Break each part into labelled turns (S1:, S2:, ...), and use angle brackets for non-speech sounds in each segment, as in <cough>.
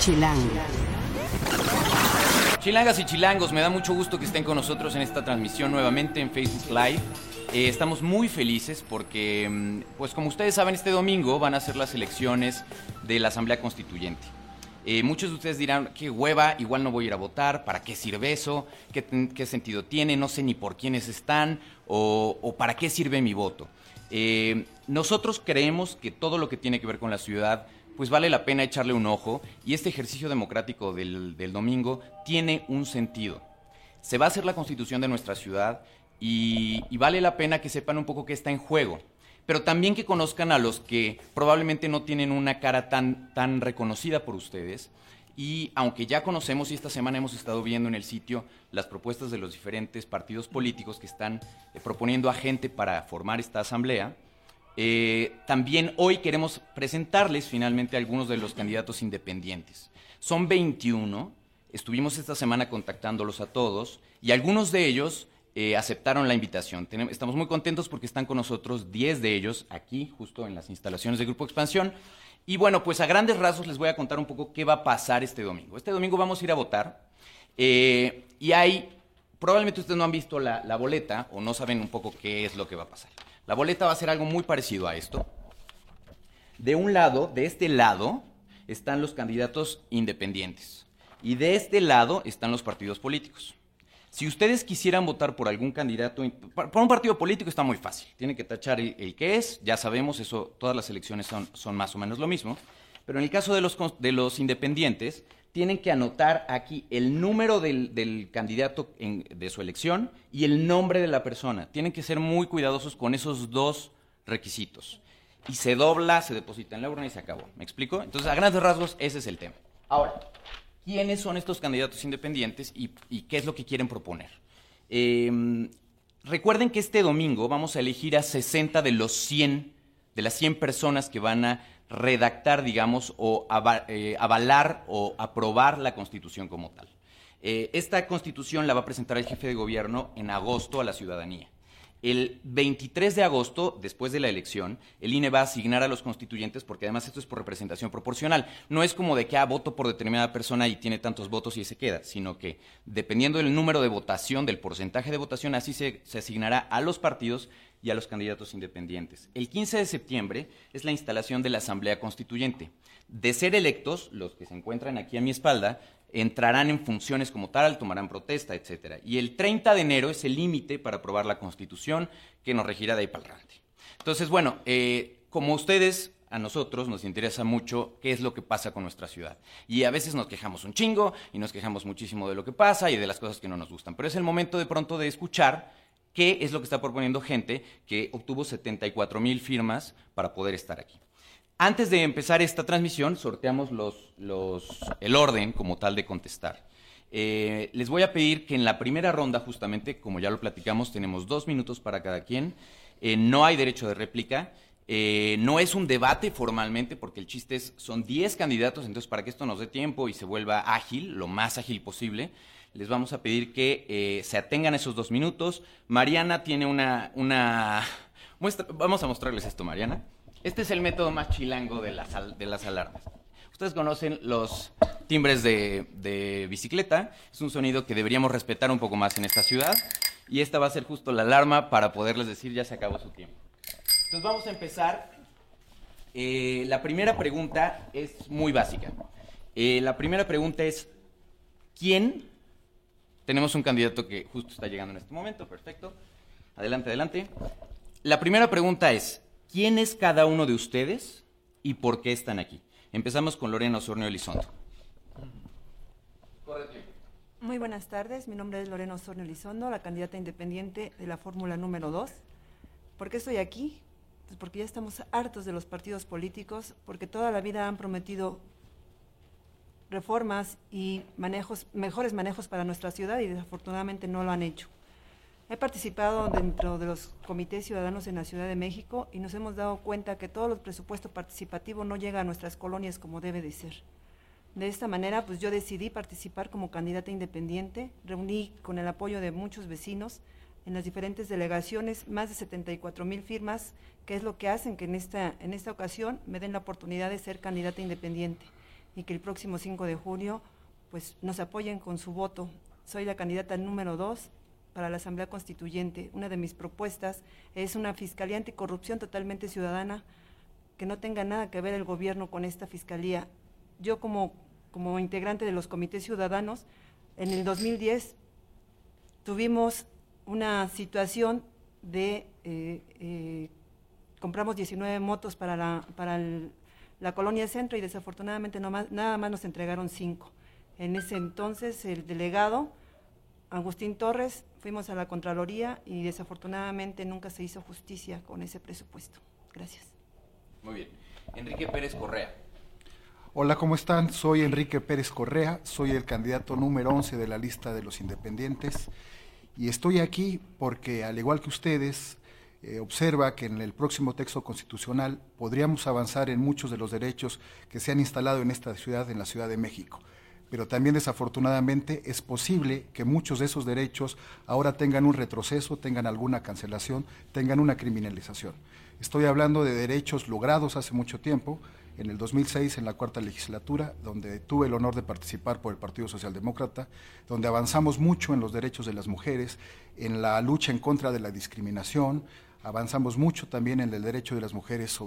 S1: Chilango.
S2: Chilangas y chilangos, me da mucho gusto que estén con nosotros en esta transmisión nuevamente en Facebook Live. Eh, estamos muy felices porque, mm, pues como ustedes saben, este domingo van a ser las elecciones de la Asamblea Constituyente. Eh, muchos de ustedes dirán, qué hueva, igual no voy a ir a votar, ¿para qué sirve eso? ¿Qué, sentido tiene? No sé ni por quiénes están o, o para qué sirve mi voto. Eh, nosotros creemos que todo lo que tiene que ver con la ciudad, pues vale la pena echarle un ojo y este ejercicio democrático del, del domingo tiene un sentido. Se va a hacer la constitución de nuestra ciudad y, vale la pena que sepan un poco qué está en juego pero también que conozcan a los que probablemente no tienen una cara tan, tan reconocida por ustedes. Y aunque ya conocemos y esta semana hemos estado viendo en el sitio las propuestas de los diferentes partidos políticos que están eh, proponiendo a gente para formar esta asamblea, eh, también hoy queremos presentarles finalmente algunos de los candidatos independientes. Son 21, estuvimos esta semana contactándolos a todos y algunos de ellos eh, aceptaron la invitación. Estamos muy contentos porque están con nosotros 10 de ellos aquí, justo en las instalaciones de Grupo Expansión. Y bueno, pues a grandes rasgos les voy a contar un poco qué va a pasar este domingo. Este domingo vamos a ir a votar eh, y hay, probablemente ustedes no han visto la boleta o no saben un poco qué es lo que va a pasar. La boleta va a ser algo muy parecido a esto. De un lado, de este lado, están los candidatos independientes y de este lado están los partidos políticos. Si ustedes quisieran votar por algún candidato, por un partido político está muy fácil. Tienen que tachar el, que es, ya sabemos, eso, todas las elecciones son, son, más o menos lo mismo. Pero en el caso de los, de los independientes, tienen que anotar aquí el número del, candidato de su elección y el nombre de la persona. Tienen que ser muy cuidadosos con esos dos requisitos. Y se dobla, se deposita en la urna y se acabó. ¿Me explico? Entonces, a grandes rasgos, ese es el tema. Ahora, quiénes son estos candidatos independientes y, qué es lo que quieren proponer. Eh, recuerden que este domingo vamos a elegir a 60 de los 100, de las 100 personas que van a redactar, digamos, o eh, avalar o aprobar la constitución como tal. Eh, esta constitución la va a presentar el jefe de gobierno en agosto a la ciudadanía. El 23 de agosto, después de la elección, el INE va a asignar a los constituyentes, porque además esto es por representación proporcional. No es como de que ah, voto por determinada persona y tiene tantos votos y se queda, sino que dependiendo del número de votación, del porcentaje de votación, así se, se asignará a los partidos y a los candidatos independientes. El 15 de septiembre es la instalación de la Asamblea Constituyente. De ser electos, los que se encuentran aquí a mi espalda, entrarán en funciones como tal, tomarán protesta, etcétera. Y el 30 de enero es el límite para aprobar la Constitución que nos regirá de ahí para adelante. Entonces, bueno, eh, como ustedes, a nosotros nos interesa mucho qué es lo que pasa con nuestra ciudad. Y a veces nos quejamos un chingo y nos quejamos muchísimo de lo que pasa y de las cosas que no nos gustan. Pero es el momento de pronto de escuchar qué es lo que está proponiendo gente que obtuvo 74 mil firmas para poder estar aquí. Antes de empezar esta transmisión, sorteamos los, el orden como tal de contestar. Eh, les voy a pedir que en la primera ronda, justamente, como ya lo platicamos, tenemos dos minutos para cada quien. Eh, no hay derecho de réplica. Eh, no es un debate formalmente, porque el chiste es, son 10 candidatos, entonces para que esto nos dé tiempo y se vuelva ágil, lo más ágil posible, les vamos a pedir que eh, se atengan esos dos minutos. Mariana tiene una, una... Muestra... Vamos a mostrarles esto, Mariana. Este es el método más chilango de las, de las alarmas. Ustedes conocen los timbres de, de, bicicleta. Es un sonido que deberíamos respetar un poco más en esta ciudad. Y esta va a ser justo la alarma para poderles decir ya se acabó su tiempo. Entonces vamos a empezar. Eh, la primera pregunta es muy básica. Eh, la primera pregunta es, ¿quién? Tenemos un candidato que justo está llegando en este momento. Perfecto. Adelante, adelante. La primera pregunta es, ¿quién es cada uno de ustedes y por qué están aquí? Empezamos con Lorena Osornio Elizondo.
S3: Muy buenas tardes, mi nombre es Lorena Osornio Elizondo, la candidata independiente de la fórmula número 2. ¿Por qué estoy aquí? Pues porque ya estamos hartos de los partidos políticos, porque toda la vida han prometido reformas y manejos, mejores manejos para nuestra ciudad y desafortunadamente no lo han hecho. He participado dentro de los comités ciudadanos en la Ciudad de México y nos hemos dado cuenta que todo el presupuesto participativo no llega a nuestras colonias como debe de ser. De esta manera, pues yo decidí participar como candidata independiente, reuní con el apoyo de muchos vecinos en las diferentes delegaciones más de 74 mil firmas, que es lo que hacen que en esta, en esta ocasión me den la oportunidad de ser candidata independiente. Y que el próximo 5 de junio pues, nos apoyen con su voto. Soy la candidata número 2 para la Asamblea Constituyente. Una de mis propuestas es una Fiscalía Anticorrupción totalmente ciudadana, que no tenga nada que ver el gobierno con esta Fiscalía. Yo como, como integrante de los comités ciudadanos, en el 2010 tuvimos una situación de, eh, eh, compramos 19 motos para la, para la colonia centro y desafortunadamente nada más nos entregaron 5. En ese entonces el delegado Agustín Torres, fuimos a la Contraloría y desafortunadamente nunca se hizo justicia con ese presupuesto. Gracias.
S2: Muy bien. Enrique Pérez Correa.
S1: Hola, ¿cómo están? Soy Enrique Pérez Correa, soy el candidato número 11 de la lista de los independientes y estoy aquí porque, al igual que ustedes, eh, observa que en el próximo texto constitucional podríamos avanzar en muchos de los derechos que se han instalado en esta ciudad, en la Ciudad de México pero también desafortunadamente es posible que muchos de esos derechos ahora tengan un retroceso, tengan alguna cancelación, tengan una criminalización. Estoy hablando de derechos logrados hace mucho tiempo, en el 2006 en la cuarta legislatura, donde tuve el honor de participar por el Partido Socialdemócrata, donde avanzamos mucho en los derechos de las mujeres, en la lucha en contra de la discriminación, avanzamos mucho también en el derecho de las mujeres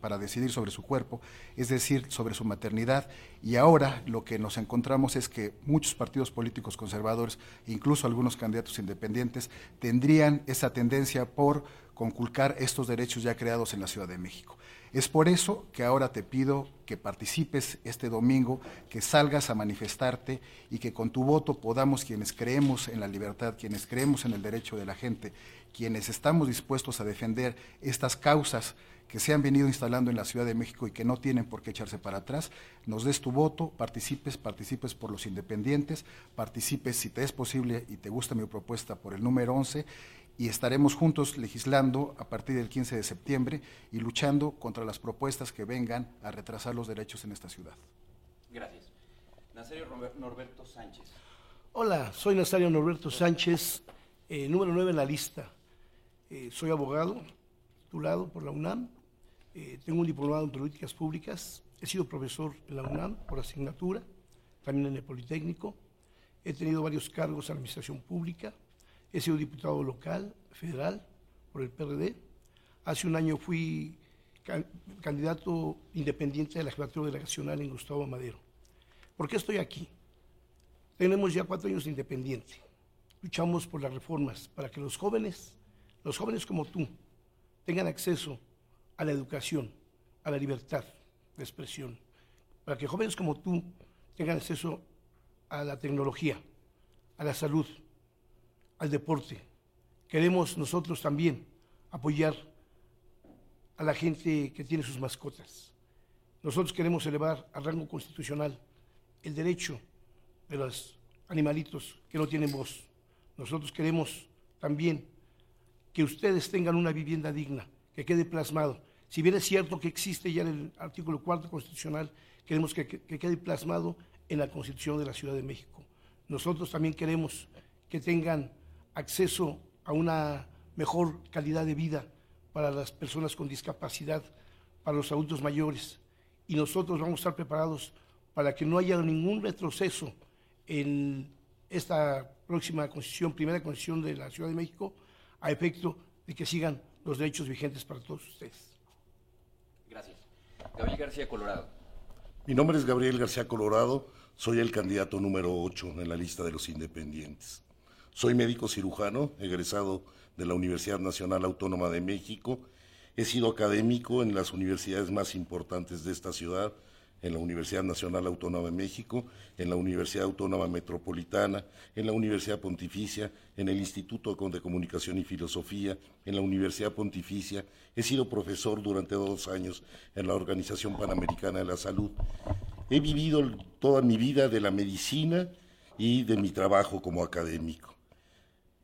S1: para decidir sobre su cuerpo, es decir, sobre su maternidad. Y ahora lo que nos encontramos es que muchos partidos políticos conservadores, incluso algunos candidatos independientes, tendrían esa tendencia por conculcar estos derechos ya creados en la Ciudad de México. Es por eso que ahora te pido que participes este domingo, que salgas a manifestarte y que con tu voto podamos, quienes creemos en la libertad, quienes creemos en el derecho de la gente, quienes estamos dispuestos a defender estas causas que se han venido instalando en la Ciudad de México y que no tienen por qué echarse para atrás, nos des tu voto, participes, participes por los independientes, participes si te es posible y te gusta mi propuesta por el número 11 y estaremos juntos legislando a partir del 15 de septiembre y luchando contra las propuestas que vengan a retrasar los derechos en esta ciudad.
S2: Gracias. Nazario Norberto Sánchez.
S4: Hola, soy Nazario Norberto Sánchez, eh, número 9 en la lista. Eh, soy abogado, titulado por la UNAM, eh, tengo un diplomado en políticas públicas, he sido profesor en la UNAM por asignatura, también en el Politécnico, he tenido varios cargos en la administración pública, He sido diputado local, federal, por el PRD. Hace un año fui candidato independiente de la jefatura delegacional en Gustavo Madero. ¿Por qué estoy aquí? Tenemos ya cuatro años de independiente. Luchamos por las reformas para que los jóvenes, los jóvenes como tú, tengan acceso a la educación, a la libertad de expresión, para que jóvenes como tú tengan acceso a la tecnología, a la salud, al deporte. Queremos nosotros también apoyar a la gente que tiene sus mascotas. Nosotros queremos elevar al rango constitucional el derecho de los animalitos que no tienen voz. Nosotros queremos también que ustedes tengan una vivienda digna, que quede plasmado. Si bien es cierto que existe ya en el artículo cuarto constitucional, queremos que, que quede plasmado en la Constitución de la Ciudad de México. Nosotros también queremos que tengan acceso a una mejor calidad de vida para las personas con discapacidad, para los adultos mayores. Y nosotros vamos a estar preparados para que no haya ningún retroceso en esta próxima constitución, primera constitución de la Ciudad de México, a efecto de que sigan los derechos vigentes para todos ustedes.
S2: Gracias. Gabriel García Colorado.
S5: Mi nombre es Gabriel García Colorado, soy el candidato número 8 en la lista de los independientes. Soy médico cirujano, egresado de la Universidad Nacional Autónoma de México. He sido académico en las universidades más importantes de esta ciudad, en la Universidad Nacional Autónoma de México, en la Universidad Autónoma Metropolitana, en la Universidad Pontificia, en el Instituto de Comunicación y Filosofía, en la Universidad Pontificia. He sido profesor durante dos años en la Organización Panamericana de la Salud. He vivido toda mi vida de la medicina y de mi trabajo como académico.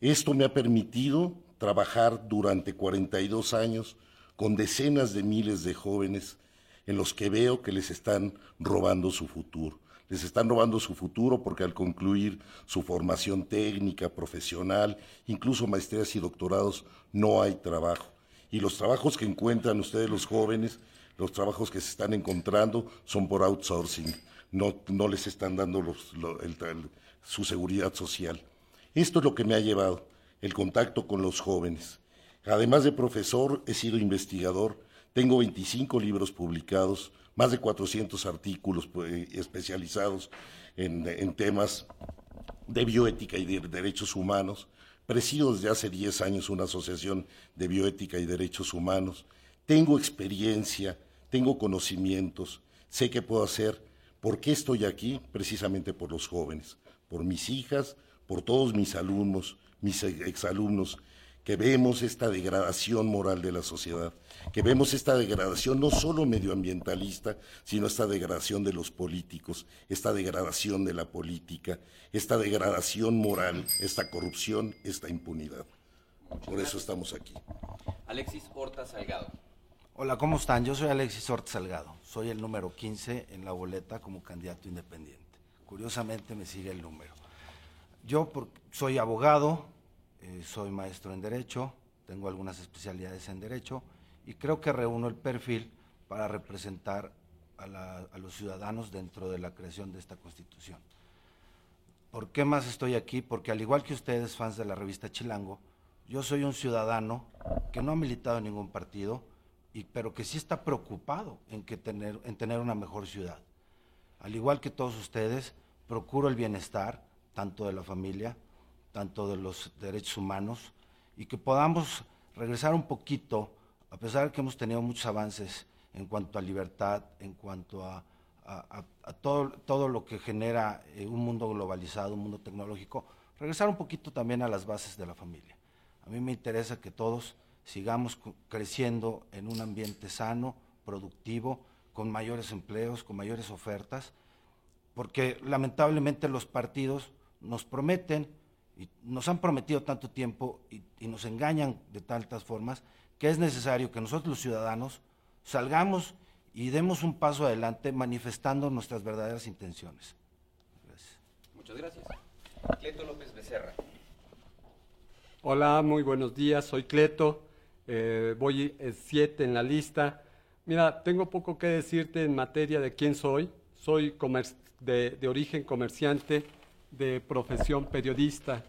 S5: Esto me ha permitido trabajar durante 42 años con decenas de miles de jóvenes en los que veo que les están robando su futuro. Les están robando su futuro porque al concluir su formación técnica, profesional, incluso maestrías y doctorados, no hay trabajo. Y los trabajos que encuentran ustedes los jóvenes los trabajos que se están encontrando son por outsourcing, no, no les están dando su seguridad social. Esto es lo que me ha llevado, el contacto con los jóvenes. Además de profesor, he sido investigador, tengo 25 libros publicados, más de 400 artículos pues, especializados en, temas de bioética y de derechos humanos. Presido desde hace 10 años una asociación de bioética y derechos humanos. Tengo experiencia, tengo conocimientos, sé qué puedo hacer. ¿Por qué estoy aquí? Precisamente por los jóvenes, por mis hijas, por todos mis alumnos, mis exalumnos que vemos esta degradación moral de la sociedad, que vemos esta degradación no solo medioambientalista, sino esta degradación de los políticos, esta degradación de la política, esta degradación moral, esta corrupción, esta impunidad. Por eso estamos aquí.
S2: Alexis Horta Salgado.
S6: Hola, ¿cómo están? Yo soy Alexis Horta Salgado. Soy el número 15 en la boleta como candidato independiente. Curiosamente me sigue el número. Yo soy abogado, eh, soy maestro en Derecho, tengo algunas especialidades en Derecho y creo que reúno el perfil para representar a, los ciudadanos dentro de la creación de esta Constitución. ¿Por qué más estoy aquí? Porque al igual que ustedes, fans de la revista Chilango, yo soy un ciudadano que no ha militado en ningún partido, y, pero que sí está preocupado en, que tener, en tener una mejor ciudad. Al igual que todos ustedes, procuro el bienestar, tanto de la familia tanto de los derechos humanos, y que podamos regresar un poquito, a pesar de que hemos tenido muchos avances en cuanto a libertad, en cuanto a, todo, todo, lo que genera eh, un mundo globalizado, un mundo tecnológico, regresar un poquito también a las bases de la familia. A mí me interesa que todos sigamos creciendo en un ambiente sano, productivo, con mayores empleos, con mayores ofertas, porque lamentablemente los partidos nos prometen y nos han prometido tanto tiempo y, nos engañan de tantas formas que es necesario que nosotros los ciudadanos salgamos y demos un paso adelante manifestando nuestras verdaderas intenciones.
S2: Gracias. Muchas gracias. Cleto López Becerra.
S7: Hola, muy buenos días, soy Cleto, eh, voy siete en la lista. Mira, tengo poco que decirte en materia de quién soy. Soy de, de origen comerciante, de profesión periodista.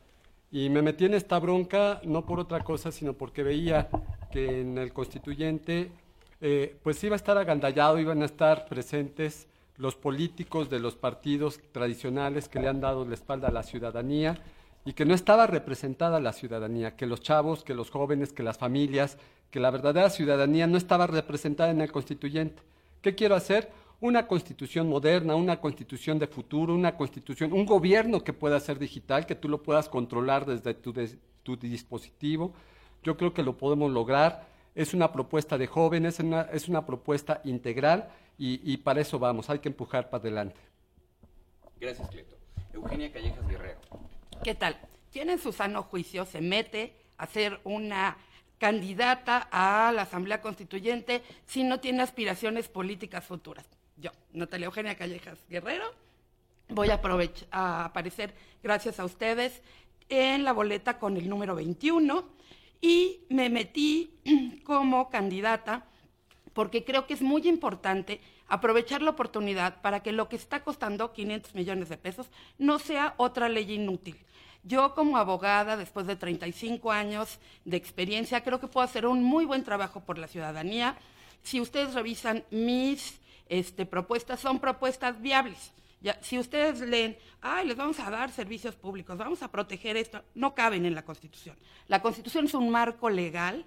S7: Y me metí en esta bronca no por otra cosa, sino porque veía que en el constituyente eh, pues iba a estar agandallado, iban a estar presentes los políticos de los partidos tradicionales que le han dado la espalda a la ciudadanía y que no estaba representada la ciudadanía, que los chavos, que los jóvenes, que las familias, que la verdadera ciudadanía no estaba representada en el constituyente. ¿Qué quiero hacer? Una constitución moderna, una constitución de futuro, una constitución, un gobierno que pueda ser digital, que tú lo puedas controlar desde tu, tu dispositivo. Yo creo que lo podemos lograr. Es una propuesta de jóvenes, es una, propuesta integral y, para eso vamos, hay que empujar para adelante.
S2: Gracias, Cleto. Eugenia Callejas Guerrero.
S8: ¿Qué tal? Tiene su sano juicio, se mete a ser una candidata a la Asamblea Constituyente si no tiene aspiraciones políticas futuras yo, Natalia Eugenia Callejas Guerrero, voy a, a aparecer gracias a ustedes en la boleta con el número 21 y me metí <clears throat> como candidata porque creo que es muy importante aprovechar la oportunidad para que lo que está costando 500 millones de pesos no sea otra ley inútil. Yo como abogada, después de 35 años de experiencia, creo que puedo hacer un muy buen trabajo por la ciudadanía. Si ustedes revisan mis este, propuestas son propuestas viables. Si ustedes leen, ay, les vamos a dar servicios públicos, vamos a proteger esto, no caben en la Constitución. La Constitución es un marco legal,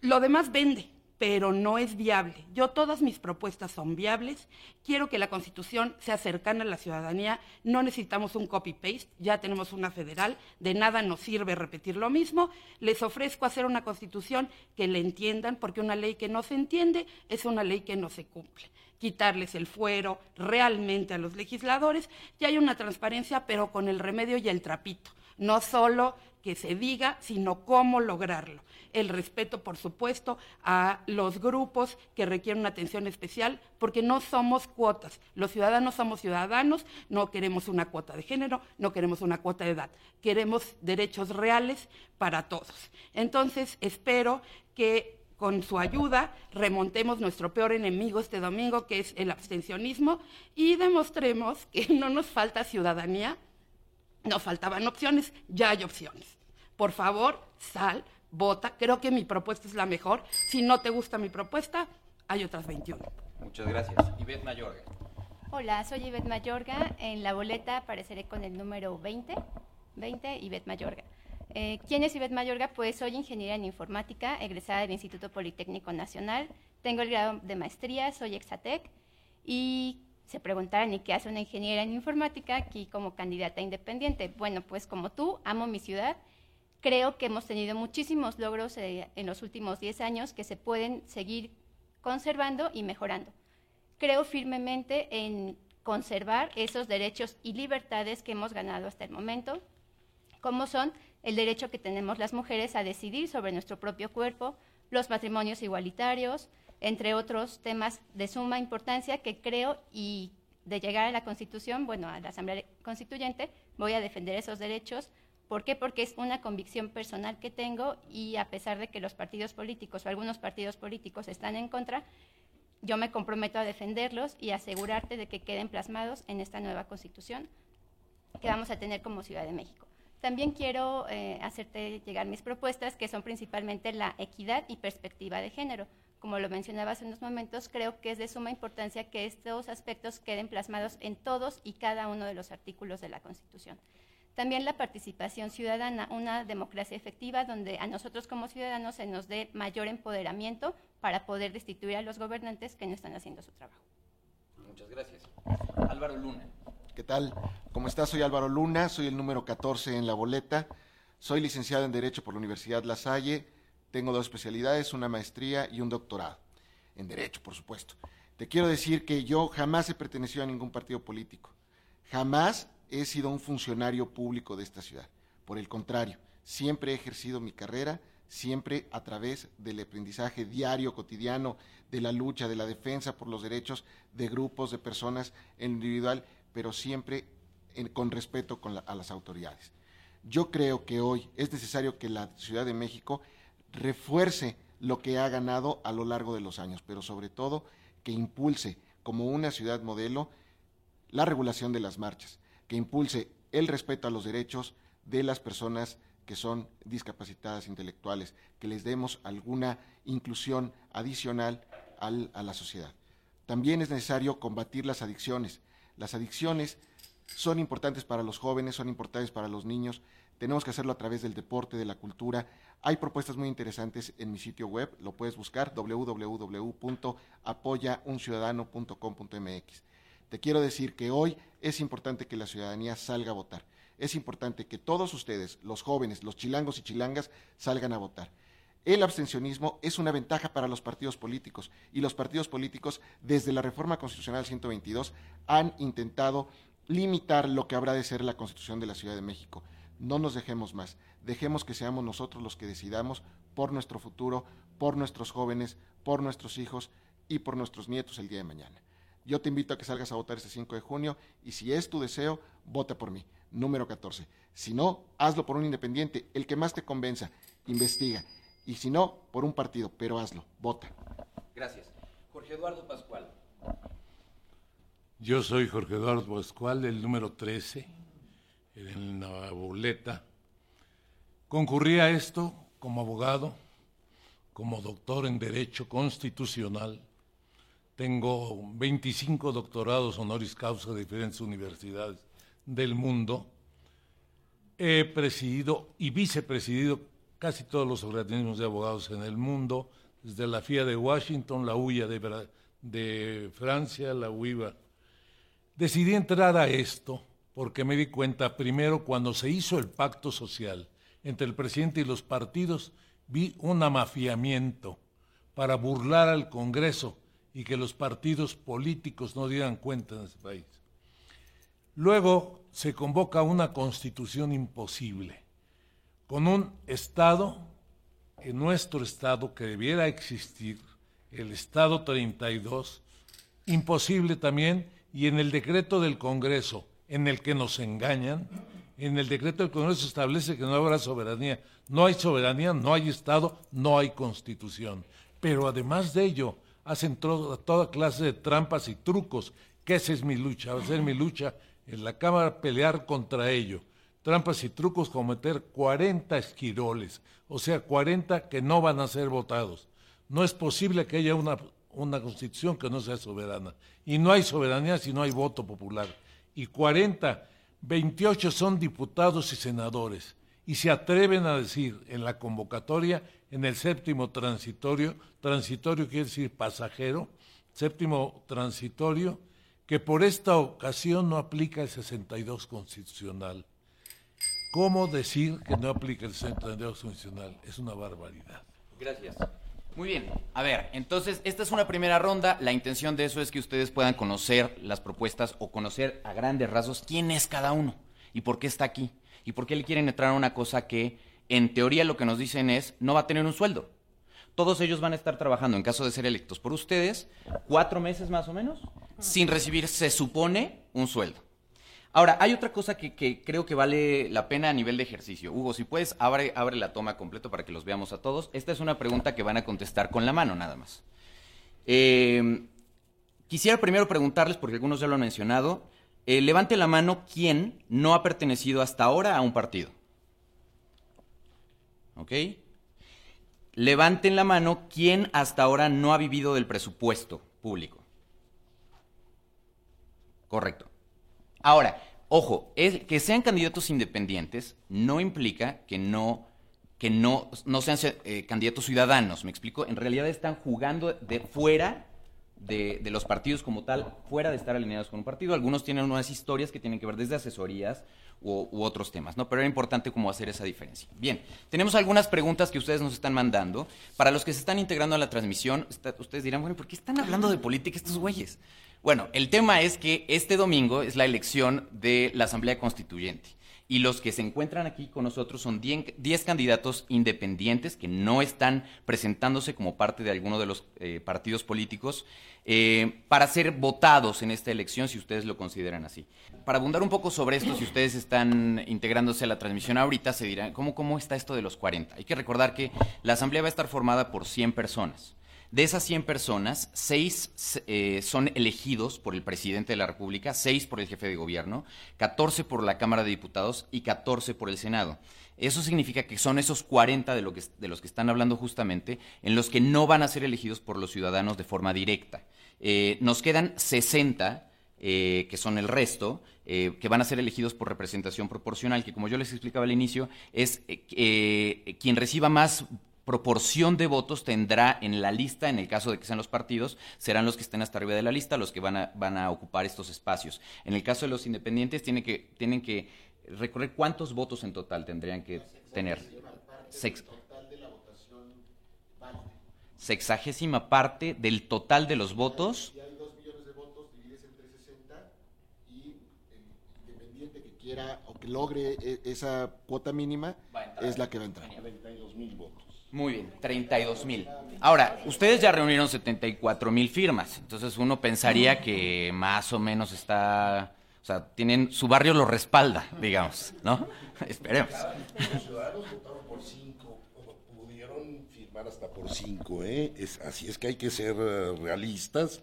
S8: lo demás vende pero no es viable. Yo todas mis propuestas son viables. Quiero que la Constitución sea cercana a la ciudadanía. No necesitamos un copy-paste, ya tenemos una federal. De nada nos sirve repetir lo mismo. Les ofrezco hacer una Constitución que le entiendan, porque una ley que no se entiende es una ley que no se cumple. Quitarles el fuero realmente a los legisladores. Ya hay una transparencia, pero con el remedio y el trapito. No solo que se diga, sino cómo lograrlo. El respeto, por supuesto, a los grupos que requieren una atención especial, porque no somos cuotas. Los ciudadanos somos ciudadanos, no queremos una cuota de género, no queremos una cuota de edad, queremos derechos reales para todos. Entonces, espero que con su ayuda, remontemos nuestro peor enemigo este domingo, que es el abstencionismo, y demostremos que <laughs> no nos falta ciudadanía, no faltaban opciones, ya hay opciones. Por favor, sal, vota. Creo que mi propuesta es la mejor. Si no te gusta mi propuesta, hay otras 21.
S2: Muchas gracias. Ivette Mayorga.
S9: Hola, soy Ivette Mayorga. En la boleta apareceré con el número 20, 20, Ivette Mayorga. Eh, ¿Quién es Ivette Mayorga? Pues soy ingeniera en informática, egresada del Instituto Politécnico Nacional. Tengo el grado de maestría, soy Exatec. Y se preguntarán, ¿y qué hace una ingeniera en informática aquí como candidata independiente? Bueno, pues como tú, amo mi ciudad. Creo que hemos tenido muchísimos logros eh, en los últimos 10 años que se pueden seguir conservando y mejorando. Creo firmemente en conservar esos derechos y libertades que hemos ganado hasta el momento, como son el derecho que tenemos las mujeres a decidir sobre nuestro propio cuerpo, los matrimonios igualitarios, entre otros temas de suma importancia que creo y de llegar a la Constitución, bueno, a la Asamblea Constituyente, voy a defender esos derechos. ¿Por qué? Porque es una convicción personal que tengo y a pesar de que los partidos políticos o algunos partidos políticos están en contra, yo me comprometo a defenderlos y asegurarte de que queden plasmados en esta nueva Constitución que vamos a tener como Ciudad de México. También quiero eh, hacerte llegar mis propuestas, que son principalmente la equidad y perspectiva de género. Como lo mencionaba hace unos momentos, creo que es de suma importancia que estos aspectos queden plasmados en todos y cada uno de los artículos de la Constitución. También la participación ciudadana, una democracia efectiva donde a nosotros como ciudadanos se nos dé mayor empoderamiento para poder destituir a los gobernantes que no están haciendo su trabajo.
S2: Muchas gracias. Álvaro Luna.
S10: ¿Qué tal? ¿Cómo estás? Soy Álvaro Luna, soy el número 14 en la boleta. Soy licenciado en Derecho por la Universidad La Salle. Tengo dos especialidades, una maestría y un doctorado. En Derecho, por supuesto. Te quiero decir que yo jamás he pertenecido a ningún partido político. Jamás he sido un funcionario público de esta ciudad. Por el contrario, siempre he ejercido mi carrera, siempre a través del aprendizaje diario, cotidiano, de la lucha, de la defensa por los derechos de grupos, de personas en individual pero siempre con respeto a las autoridades. Yo creo que hoy es necesario que la Ciudad de México refuerce lo que ha ganado a lo largo de los años, pero sobre todo que impulse como una ciudad modelo la regulación de las marchas, que impulse el respeto a los derechos de las personas que son discapacitadas intelectuales, que les demos alguna inclusión adicional a la sociedad. También es necesario combatir las adicciones, las adicciones son importantes para los jóvenes, son importantes para los niños. Tenemos que hacerlo a través del deporte, de la cultura. Hay propuestas muy interesantes en mi sitio web, lo puedes buscar www.apoyaunciudadano.com.mx. Te quiero decir que hoy es importante que la ciudadanía salga a votar. Es importante que todos ustedes, los jóvenes, los chilangos y chilangas, salgan a votar. El abstencionismo es una ventaja para los partidos políticos y los partidos políticos desde la reforma constitucional 122 han intentado limitar lo que habrá de ser la constitución de la Ciudad de México. No nos dejemos más, dejemos que seamos nosotros los que decidamos por nuestro futuro, por nuestros jóvenes, por nuestros hijos y por nuestros nietos el día de mañana. Yo te invito a que salgas a votar este 5 de junio y si es tu deseo, vota por mí, número 14. Si no, hazlo por un independiente, el que más te convenza, investiga y si no, por un partido, pero hazlo, vota.
S2: Gracias. Jorge Eduardo Pascual.
S11: Yo soy Jorge Eduardo Pascual, del número 13, en la boleta. Concurrí a esto como abogado, como doctor en Derecho Constitucional. Tengo 25 doctorados honoris causa de diferentes universidades del mundo. He presidido y vicepresidido casi todos los organismos de abogados en el mundo, desde la FIA de Washington, la UIA de, de Francia, la UIVA. Decidí entrar a esto porque me di cuenta, primero, cuando se hizo el pacto social entre el presidente y los partidos, vi un amafiamiento para burlar al Congreso y que los partidos políticos no dieran cuenta en ese país. Luego se convoca una constitución imposible con un Estado, en nuestro Estado que debiera existir, el Estado 32, imposible también, y en el decreto del Congreso, en el que nos engañan, en el decreto del Congreso establece que no habrá soberanía. No hay soberanía, no hay Estado, no hay Constitución. pero además de ello, hacen toda clase de trampas y trucos, que esa es mi lucha, va a ser mi lucha en la Cámara pelear contra ello. Trampas y trucos como meter 40 esquiroles, o sea, 40 que no van a ser votados. No es posible que haya una, una constitución que no sea soberana. Y no hay soberanía si no hay voto popular. Y 40, 28 son diputados y senadores. Y se atreven a decir en la convocatoria, en el séptimo transitorio, transitorio quiere decir pasajero, séptimo transitorio, que por esta ocasión no aplica el 62 constitucional. ¿Cómo decir que no aplica el 62 constitucional? Es una barbaridad.
S2: Gracias. Muy bien, a ver, entonces esta es una primera ronda, la intención de eso es que ustedes puedan conocer las propuestas o conocer a grandes rasgos quién es cada uno y por qué está aquí y por qué le quieren entrar a una cosa que en teoría lo que nos dicen es no va a tener un sueldo. Todos ellos van a estar trabajando, en caso de ser electos por ustedes, cuatro meses más o menos, sin recibir, se supone, un sueldo. Ahora, hay otra cosa que, creo que vale la pena a nivel de ejercicio. Hugo, si puedes, abre, abre la toma completo para que los veamos a todos. Esta es una pregunta que van a contestar con la mano, nada más. Eh, quisiera primero preguntarles, porque algunos ya lo han mencionado, eh, levante la mano quién no ha pertenecido hasta ahora a un partido. ¿Ok? Levanten la mano quién hasta ahora no ha vivido del presupuesto público. Correcto. Ahora, ojo, que sean candidatos independientes no implica que no que no, no sean eh, candidatos ciudadanos, ¿me explico? En realidad están jugando de fuera de, los partidos como tal, fuera de estar alineados con un partido. Algunos tienen unas historias que tienen que ver desde asesorías u, otros temas, ¿no? Pero era importante cómo hacer esa diferencia. Bien, tenemos algunas preguntas que ustedes nos están mandando. Para los que se están integrando a la transmisión, ustedes dirán, bueno, ¿por qué están hablando de política estos güeyes? Bueno, el tema es que este domingo es la elección de la Asamblea Constituyente. Y los que se encuentran aquí con nosotros son 10 candidatos independientes que no están presentándose como parte de alguno de los eh, partidos políticos eh, para ser votados en esta elección, si ustedes lo consideran así. Para abundar un poco sobre esto, si ustedes están integrándose a la transmisión ahorita, se dirán, ¿cómo, cómo está esto de los 40? Hay que recordar que la Asamblea va a estar formada por 100 personas. De esas 100 personas, 6 eh, son elegidos por el presidente de la República, 6 por el jefe de gobierno, 14 por la Cámara de Diputados y 14 por el Senado. Eso significa que son esos 40 de, los que están hablando justamente, en los que no van a ser elegidos por los ciudadanos de forma directa. Eh, nos quedan 60, eh, que son el resto, que van a ser elegidos por representación proporcional, que como yo les explicaba al inicio, es quien reciba más proporción de votos tendrá en la lista, en el caso de que sean los partidos, serán los que estén hasta arriba de la lista los que van a, van a ocupar estos espacios. En el caso de los independientes, tienen que, tienen que recorrer cuántos votos en total tendrían que tener. Sexagésima parte del total de los votos.
S5: Si hay dos millones de votos, divides entre 60 y el independiente que quiera o que logre e, esa cuota mínima es la que va a entrar. 32 mil votos.
S2: Muy bien, 32 mil. Ahora, ustedes ya reunieron 74 mil firmas, entonces uno pensaría que más o menos está, o sea, tienen, su barrio lo respalda, digamos, ¿no? <laughs> Esperemos.
S5: Los ciudadanos votaron por cinco, pudieron firmar hasta por cinco, ¿eh? Es, así es que hay que ser eh, realistas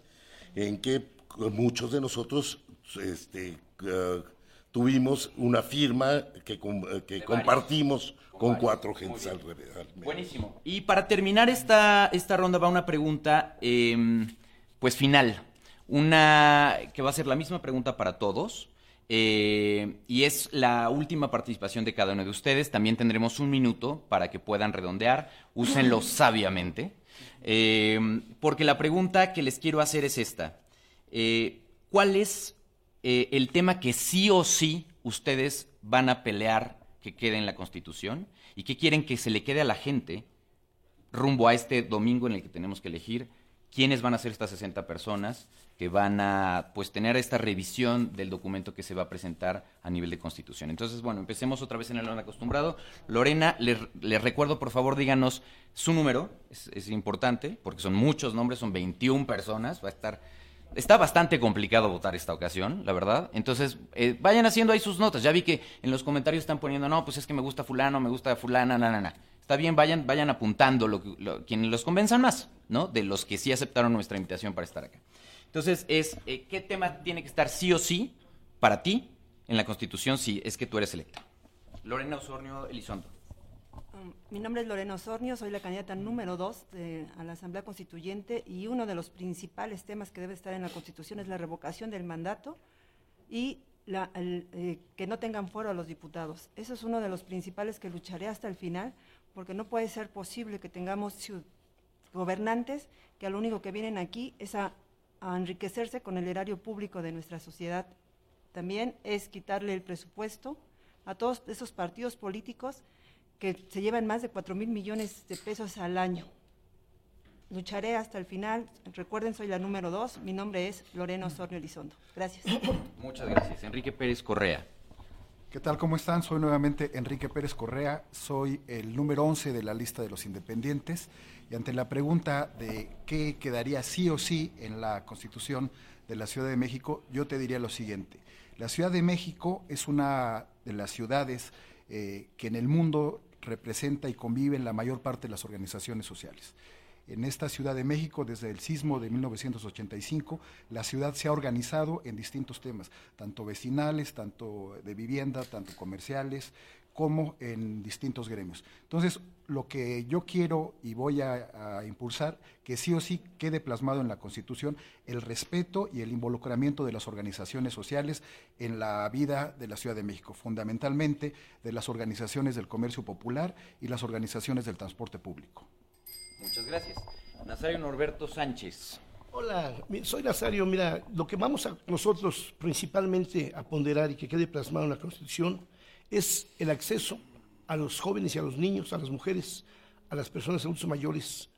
S5: en que muchos de nosotros, este, uh, tuvimos una firma que, eh, que compartimos con cuatro gentes alrededor.
S2: Buenísimo. Y para terminar esta, esta ronda va una pregunta, em, pues final. Una que va a ser la misma pregunta para todos. Eh, y es la última participación de cada uno de ustedes. También tendremos un minuto para que puedan redondear. Úsenlo sabiamente. Em, porque la pregunta que les quiero hacer es esta. Eh, ¿Cuál es eh, el tema que sí o sí ustedes van a pelear que quede en la Constitución y que quieren que se le quede a la gente rumbo a este domingo en el que tenemos que elegir quiénes van a ser estas 60 personas que van a pues tener esta revisión del documento que se va a presentar a nivel de Constitución. Entonces, bueno, empecemos otra vez en el orden acostumbrado. Lorena, les, recuerdo, por favor, díganos su número, es, es importante, porque son muchos nombres, son 21 personas, va a estar Está bastante complicado votar esta ocasión, la verdad. Entonces, eh, vayan haciendo ahí sus notas. Ya vi que en los comentarios están poniendo, no, pues es que me gusta fulano, me gusta fulana, na, na, na. está bien, vayan, vayan apuntando lo, lo- quienes los convenzan más, ¿no? De los que sí aceptaron nuestra invitación para estar acá. Entonces, es eh, ¿qué tema tiene que estar sí o sí para ti en la Constitución si es que tú eres electa? Lorena Osornio Elizondo.
S3: Um, Mi nombre es Lorena Osornio, soy la candidata número dos de- a la Asamblea Constituyente y uno de los principales temas que debe estar en la Constitución es la revocación del mandato y la- el, eh, que no tengan fuero a los diputados. Eso es uno de los principales que lucharé hasta el final, porque no puede ser posible que tengamos gobernantes que a lo único que vienen aquí es a, a enriquecerse con el erario público de nuestra sociedad. También es quitarle el presupuesto a todos esos partidos políticos que se llevan más de 4 mil millones de pesos al año. Lucharé hasta el final. Recuerden, soy la número dos. Mi nombre es Lorena Osornio Elizondo. Gracias. <coughs>
S2: Muchas gracias. Enrique Pérez Correa.
S1: ¿Qué tal? ¿Cómo están? Soy nuevamente Enrique Pérez Correa, soy el número 11 de la lista de los independientes y ante la pregunta de qué quedaría sí o sí en la Constitución de la Ciudad de México, yo te diría lo siguiente. La Ciudad de México es una de las ciudades eh, que en el mundo representa y convive en la mayor parte de las organizaciones sociales. En esta Ciudad de México, desde el sismo de 1985, la ciudad se ha organizado en distintos temas, tanto vecinales, tanto de vivienda, tanto comerciales, como en distintos gremios. Entonces, lo que yo quiero y voy a, a impulsar, que sí o sí quede plasmado en la Constitución el respeto y el involucramiento de las organizaciones sociales en la vida de la Ciudad de México, fundamentalmente de las organizaciones del comercio popular y las organizaciones del transporte público.
S2: Muchas gracias. Nazario Norberto Sánchez.
S4: Hola, soy Nazario. Mira, lo que vamos a nosotros principalmente a ponderar y que quede plasmado en la Constitución es el acceso a los jóvenes y a los niños, a las mujeres, a las personas adultos mayores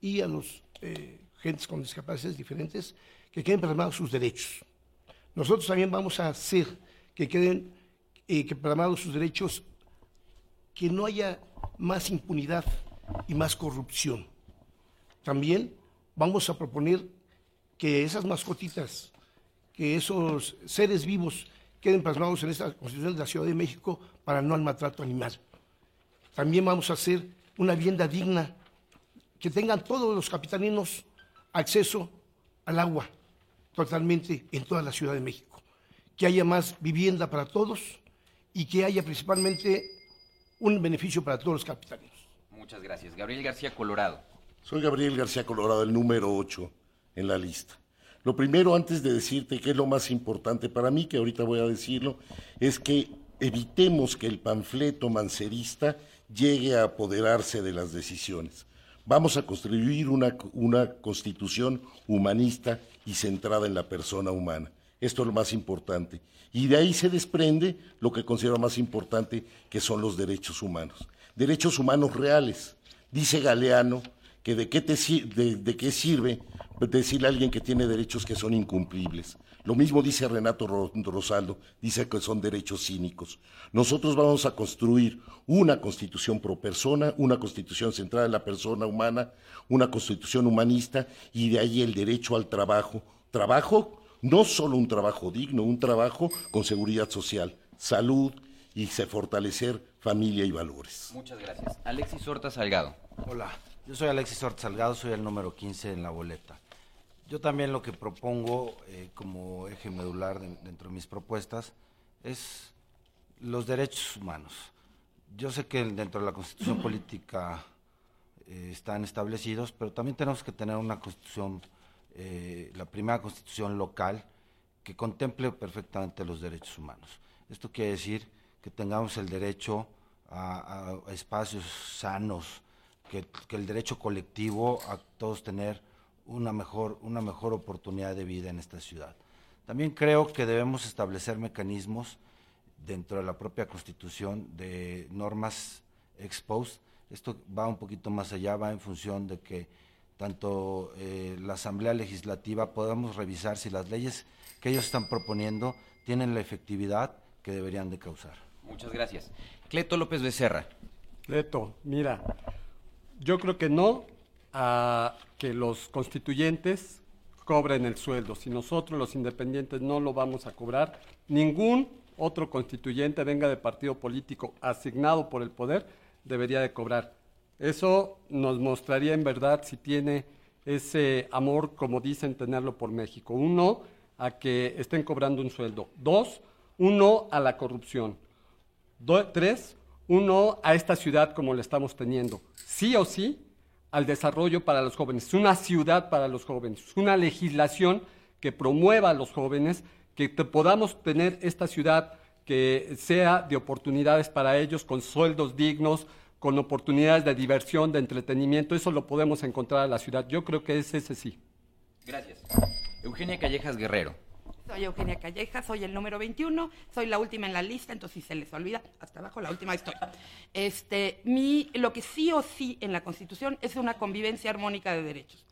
S4: y a los eh, gentes con discapacidades diferentes, que queden plasmados sus derechos. Nosotros también vamos a hacer que queden eh, plasmados sus derechos, que no haya más impunidad y más corrupción. También vamos a proponer que esas mascotitas, que esos seres vivos queden plasmados en esta Constitución de la Ciudad de México para no al maltrato animal. También vamos a hacer una vivienda digna, que tengan todos los capitalinos acceso al agua totalmente en toda la Ciudad de México. Que haya más vivienda para todos y que haya principalmente un beneficio para todos los capitalinos.
S2: Muchas gracias. Gabriel García Colorado.
S5: Soy Gabriel García Colorado, el número 8 en la lista. Lo primero, antes de decirte qué es lo más importante para mí, que ahorita voy a decirlo, es que evitemos que el panfleto mancerista llegue a apoderarse de las decisiones. Vamos a construir una, una constitución humanista y centrada en la persona humana. Esto es lo más importante. Y de ahí se desprende lo que considero más importante, que son los derechos humanos. Derechos humanos reales. Dice Galeano que de qué, te, sir- de, de qué sirve decirle a alguien que tiene derechos que son incumplibles. Lo mismo dice Renato Ro- Rosaldo, dice que son derechos cínicos. Nosotros vamos a construir una constitución pro persona, una constitución centrada en la persona humana, una constitución humanista y de ahí el derecho al trabajo. Trabajo, no solo un trabajo digno, un trabajo con seguridad social, salud y se fortalecer familia y valores.
S2: Muchas gracias. Alexis Horta Salgado.
S6: Hola, yo soy Alexis Horta Salgado, soy el número 15 en la boleta. Yo también lo que propongo eh, como eje medular de- dentro de mis propuestas es los derechos humanos. Yo sé que dentro de la constitución política eh, están establecidos, pero también tenemos que tener una constitución, eh, la primera constitución local, que contemple perfectamente los derechos humanos. Esto quiere decir que tengamos el derecho a espacios sanos, que, que el derecho colectivo a todos tener una mejor, una mejor oportunidad de vida en esta ciudad. También creo que debemos establecer mecanismos dentro de la propia Constitución de normas ex post. Esto va un poquito más allá, va en función de que tanto eh, la Asamblea Legislativa podamos revisar si las leyes que ellos están proponiendo tienen la efectividad que deberían de causar.
S2: Muchas gracias. Cleto López Becerra.
S7: Leto, mira, yo creo que no a que los constituyentes cobren el sueldo. Si nosotros los independientes no lo vamos a cobrar, ningún otro constituyente venga de partido político asignado por el poder debería de cobrar. Eso nos mostraría en verdad si tiene ese amor, como dicen, tenerlo por México. Uno, a que estén cobrando un sueldo. Dos, uno, a la corrupción. tres, uno, a esta ciudad como la estamos teniendo. Sí o sí, al desarrollo para los jóvenes. Es una ciudad para los jóvenes. Es una legislación que promueva a los jóvenes, que podamos tener esta ciudad que sea de oportunidades para ellos, con sueldos dignos, con oportunidades de diversión, de entretenimiento. Eso lo podemos encontrar en la ciudad. Yo creo que es ese sí.
S2: Gracias. Eugenia Callejas Guerrero.
S8: Soy Eugenia Callejas, soy el número 21, soy la última en la lista, entonces si se les olvida, hasta abajo la última estoy. Este, mi, lo que sí o sí en la Constitución es una convivencia armónica de derechos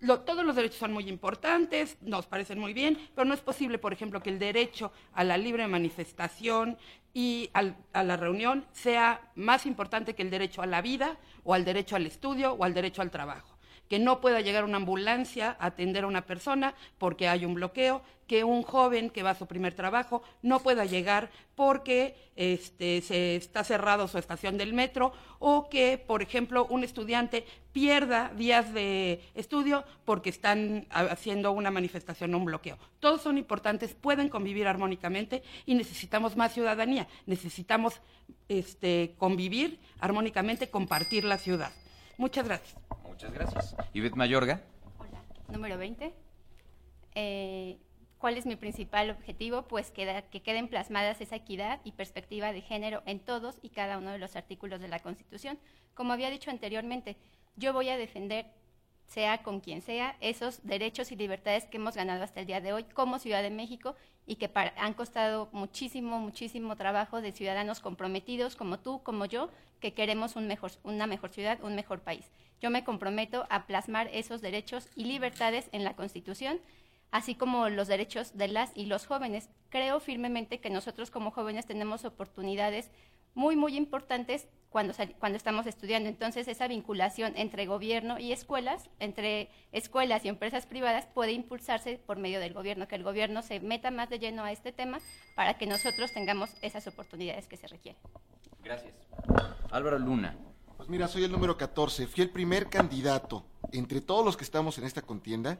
S8: todos los derechos son muy importantes, nos parecen muy bien, pero no es posible, por ejemplo, que el derecho a la libre manifestación y a la reunión sea más importante que el derecho a la vida o al derecho al estudio o al derecho al trabajo que no pueda llegar una ambulancia a atender a una persona porque hay un bloqueo, que un joven que va a su primer trabajo no pueda llegar porque este, se está cerrado su estación del metro o que, por ejemplo, un estudiante pierda días de estudio porque están haciendo una manifestación o un bloqueo. Todos son importantes, pueden convivir armónicamente y necesitamos más ciudadanía, necesitamos este, convivir armónicamente, compartir la ciudad. Muchas gracias.
S2: Muchas gracias. Ivette Mayorga.
S9: Hola, número 20. Eh, ¿Cuál es mi principal objetivo? Pues que, que queden plasmadas esa equidad y perspectiva de género en todos y cada uno de los artículos de la Constitución. Como había dicho anteriormente, yo voy a defender sea con quien sea, esos derechos y libertades que hemos ganado hasta el día de hoy como Ciudad de México y que han costado muchísimo, muchísimo trabajo de ciudadanos comprometidos como tú, como yo, que queremos un mejor, una mejor ciudad, un mejor país. Yo me comprometo a plasmar esos derechos y libertades en la Constitución, así como los derechos de las y los jóvenes. Creo firmemente que nosotros como jóvenes tenemos oportunidades muy, muy importantes cuando, cuando estamos estudiando. Entonces, esa vinculación entre gobierno y escuelas, entre escuelas y empresas privadas, puede impulsarse por medio del gobierno, que el gobierno se meta más de lleno a este tema para que nosotros tengamos esas oportunidades que se requieren.
S2: Gracias. Álvaro Luna.
S10: Pues mira, soy el número 14. Fui el primer candidato entre todos los que estamos en esta contienda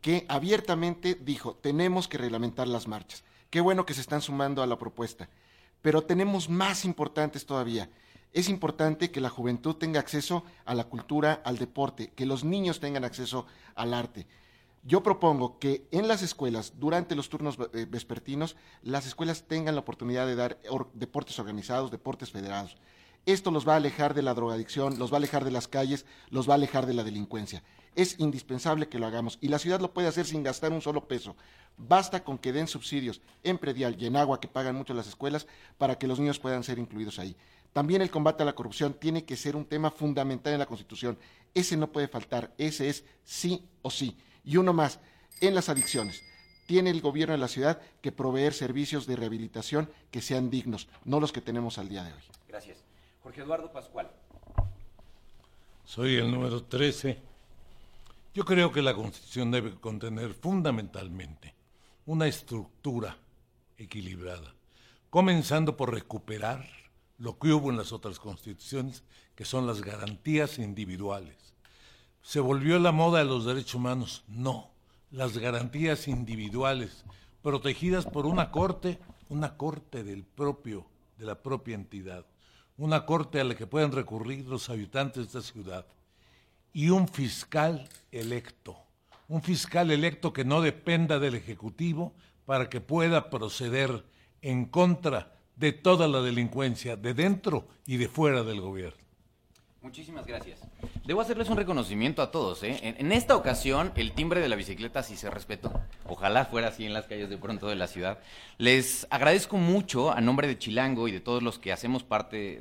S10: que abiertamente dijo, tenemos que reglamentar las marchas. Qué bueno que se están sumando a la propuesta. Pero tenemos más importantes todavía es importante que la juventud tenga acceso a la cultura, al deporte, que los niños tengan acceso al arte. Yo propongo que en las escuelas, durante los turnos eh, vespertinos, las escuelas tengan la oportunidad de dar deportes organizados, deportes federados. Esto los va a alejar de la drogadicción, los va a alejar de las calles, los va a alejar de la delincuencia. Es indispensable que lo hagamos y la ciudad lo puede hacer sin gastar un solo peso. Basta con que den subsidios en predial y en agua que pagan mucho las escuelas para que los niños puedan ser incluidos ahí. También el combate a la corrupción tiene que ser un tema fundamental en la Constitución. Ese no puede faltar, ese es sí o sí. Y uno más, en las adicciones. Tiene el gobierno de la ciudad que proveer servicios de rehabilitación que sean dignos, no los que tenemos al día de hoy.
S2: Gracias. Jorge Eduardo Pascual.
S11: Soy el número 13. Yo creo que la Constitución debe contener fundamentalmente una estructura equilibrada, comenzando por recuperar lo que hubo en las otras constituciones, que son las garantías individuales. ¿Se volvió la moda de los derechos humanos? No, las garantías individuales, protegidas por una corte, una corte del propio, de la propia entidad, una corte a la que pueden recurrir los habitantes de esta ciudad, y un fiscal electo, un fiscal electo que no dependa del Ejecutivo para que pueda proceder en contra de toda la delincuencia, de dentro y de fuera del gobierno.
S2: Muchísimas gracias. Debo hacerles un reconocimiento a todos. ¿eh? En, esta ocasión, el timbre de la bicicleta sí se respetó. Ojalá fuera así en las calles de pronto de la ciudad. Les agradezco mucho a nombre de Chilango y de todos los que hacemos parte,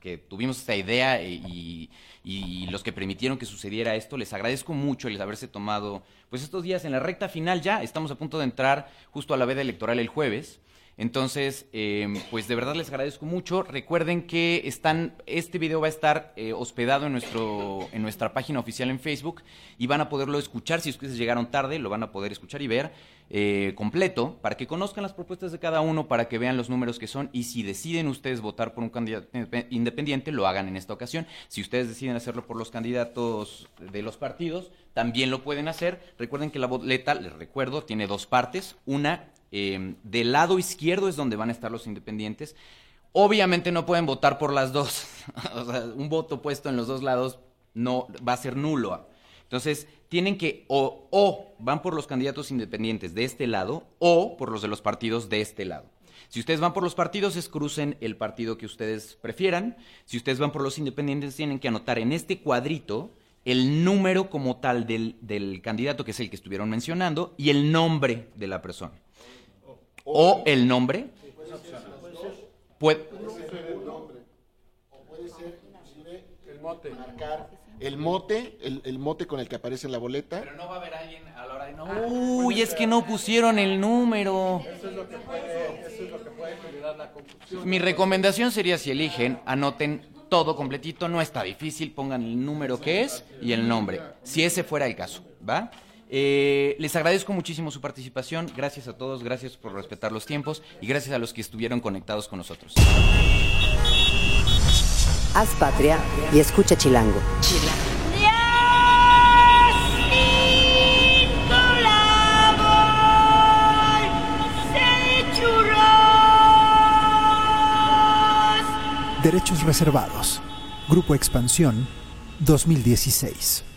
S2: que, tuvimos esta idea y, y, los que permitieron que sucediera esto. Les agradezco mucho el haberse tomado pues estos días en la recta final ya. Estamos a punto de entrar justo a la veda electoral el jueves. Entonces, em, pues de verdad les agradezco mucho. Recuerden que están, este video va a estar eh, hospedado en, nuestro, en nuestra página oficial en Facebook y van a poderlo escuchar. Si ustedes llegaron tarde, lo van a poder escuchar y ver eh, completo para que conozcan las propuestas de cada uno, para que vean los números que son y si deciden ustedes votar por un candidato independiente, lo hagan en esta ocasión. Si ustedes deciden hacerlo por los candidatos de los partidos, también lo pueden hacer. Recuerden que la boleta, les recuerdo, tiene dos partes. Una, eh, del lado izquierdo es donde van a estar los independientes. Obviamente no pueden votar por las dos. <laughs> o sea, un voto puesto en los dos lados no va a ser nulo. Entonces, tienen que o, o van por los candidatos independientes de este lado o por los de los partidos de este lado. Si ustedes van por los partidos, es crucen el partido que ustedes prefieran. Si ustedes van por los independientes, tienen que anotar en este cuadrito el número como tal del, del candidato, que es el que estuvieron mencionando, y el nombre de la persona. O el nombre. Puede,
S10: el mote. marcar el mote, el, el, mote con el que aparece en la boleta.
S2: Pero no va a haber alguien a la hora de no. Uy, es que no pusieron el número.
S7: Eso es lo que puede, eso es lo que puede generar la confusión.
S2: Mi recomendación sería si eligen, anoten todo completito, no está difícil, pongan el número que es y el nombre, si ese fuera el caso, ¿va? Eh, les agradezco muchísimo su participación, gracias a todos, gracias por respetar los tiempos y gracias a los que estuvieron conectados con nosotros.
S12: Haz patria y escucha Chilango.
S13: Derechos reservados. Grupo Expansión 2016.